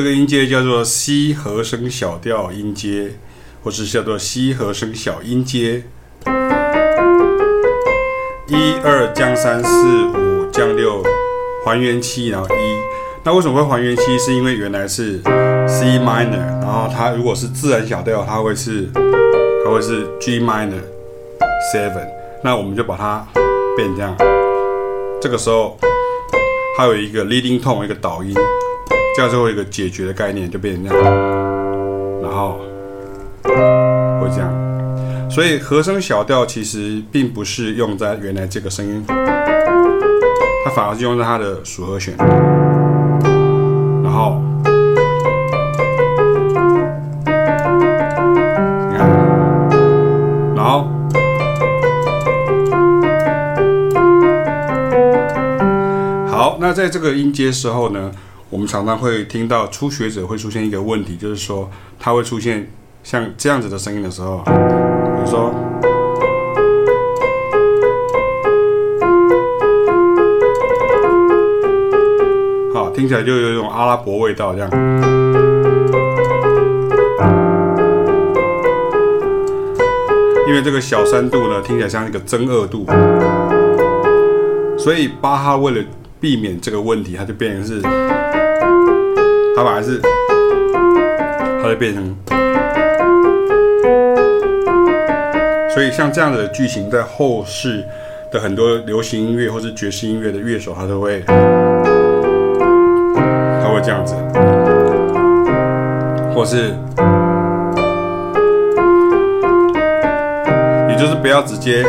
这个音阶叫做 C 和声小调音阶，或是叫做 C 和声小音阶。一二降三四五降六，还原七，然后一。那为什么会还原七？是因为原来是 C minor，然后它如果是自然小调，它会是它会是 G minor seven。那我们就把它变这样。这个时候它有一个 leading tone，一个导音。这样最后一个解决的概念就变成这样，然后会这样，所以和声小调其实并不是用在原来这个声音，它反而是用在它的属和弦，然后你看，然后好，那在这个音阶时候呢，我们常常会听到初学者会出现一个问题，就是说他会出现像这样子的声音的时候，比如说，好，听起来就有一种阿拉伯味道这样，因为这个小三度呢，听起来像一个增二度，所以巴哈为了避免这个问题，他就变成是。它本来是，它就变成，所以像这样的剧情，在后世的很多流行音乐或是爵士音乐的乐手，他都会，他会这样子，或是，也就是不要直接，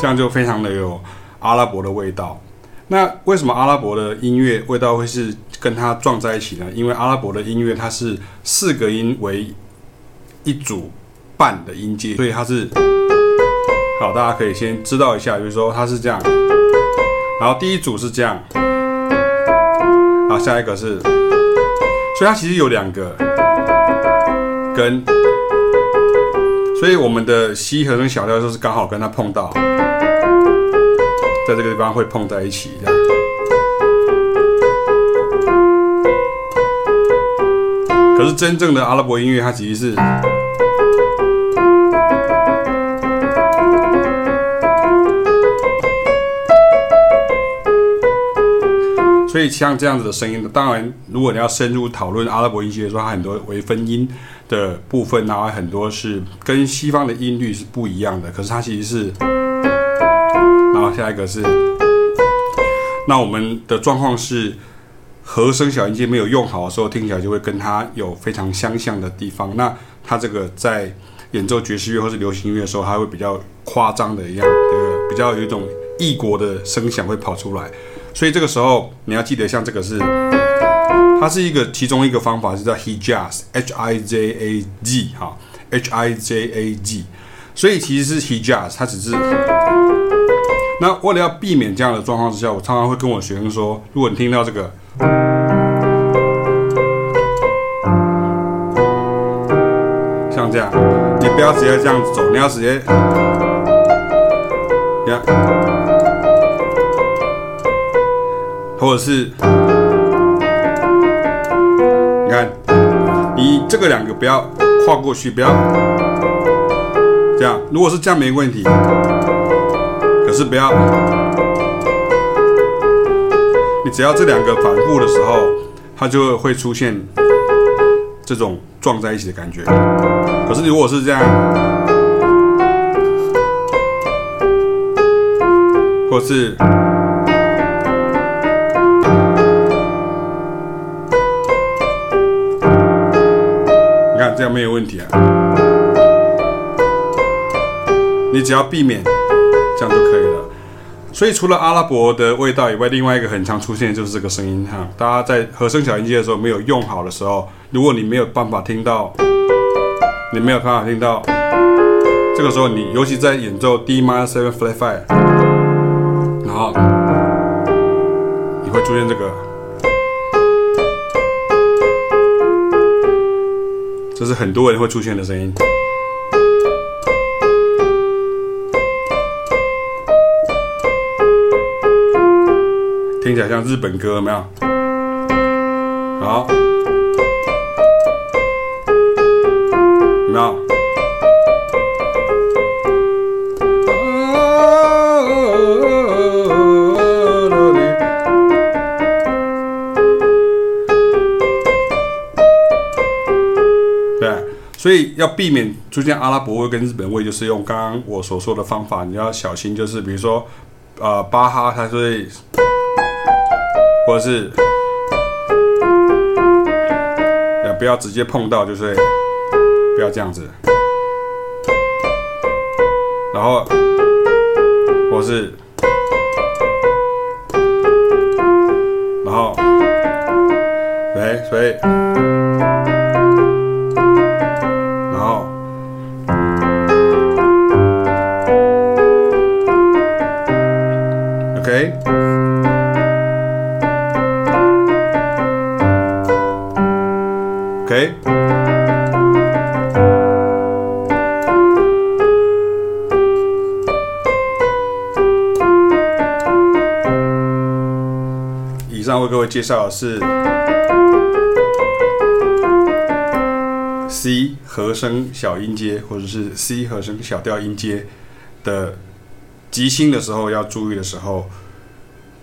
这样就非常的有阿拉伯的味道。那为什么阿拉伯的音乐味道会是跟它撞在一起呢？因为阿拉伯的音乐它是四个音为一组半的音阶，所以它是好，大家可以先知道一下，比如说它是这样，然后第一组是这样，好，下一个是，所以它其实有两个跟，所以我们的西和声小调就是刚好跟它碰到。在这个地方会碰在一起，这样。可是真正的阿拉伯音乐，它其实是，所以像这样子的声音，当然，如果你要深入讨论阿拉伯音乐的时候，它很多微分音的部分，然后很多是跟西方的音律是不一样的。可是它其实是。然后下一个是，那我们的状况是和声小音阶没有用好的时候，听起来就会跟它有非常相像的地方。那它这个在演奏爵士乐或是流行音乐的时候，它会比较夸张的一样，对不对比较有一种异国的声响会跑出来。所以这个时候你要记得，像这个是，它是一个其中一个方法是叫 Hijaz，H I J A G 哈，H I J A G。所以其实是 Hijaz，它只是。那为了要避免这样的状况之下，我常常会跟我学生说：如果你听到这个，像这样，你不要直接这样走，你要直接，你看，或者是，你看，你这个两个不要跨过去，不要这样。如果是这样没问题。可是不要，只要这两个反复的时候，它就会出现这种撞在一起的感觉。可是如果是这样，或是，你看这样没有问题啊。你只要避免。这样就可以了。所以除了阿拉伯的味道以外，另外一个很常出现的就是这个声音哈。大家在和声小音阶的时候没有用好的时候，如果你没有办法听到，你没有办法听到，这个时候你尤其在演奏 D minor seven flat five，然后你会出现这个，这是很多人会出现的声音。起来像日本歌，有没有？好，有没有？所以要避免出现阿拉伯味跟日本味，就是用刚刚我所说的方法。你要小心，就是比如说，呃，巴哈，它是。或者是，也，不要直接碰到，就是不要这样子，然后，或是，然后，喂，所以。OK，以上为各位介绍的是 C 和声小音阶，或者是 C 和声小调音阶的即兴的时候要注意的时候，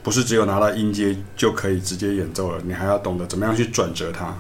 不是只有拿到音阶就可以直接演奏了，你还要懂得怎么样去转折它。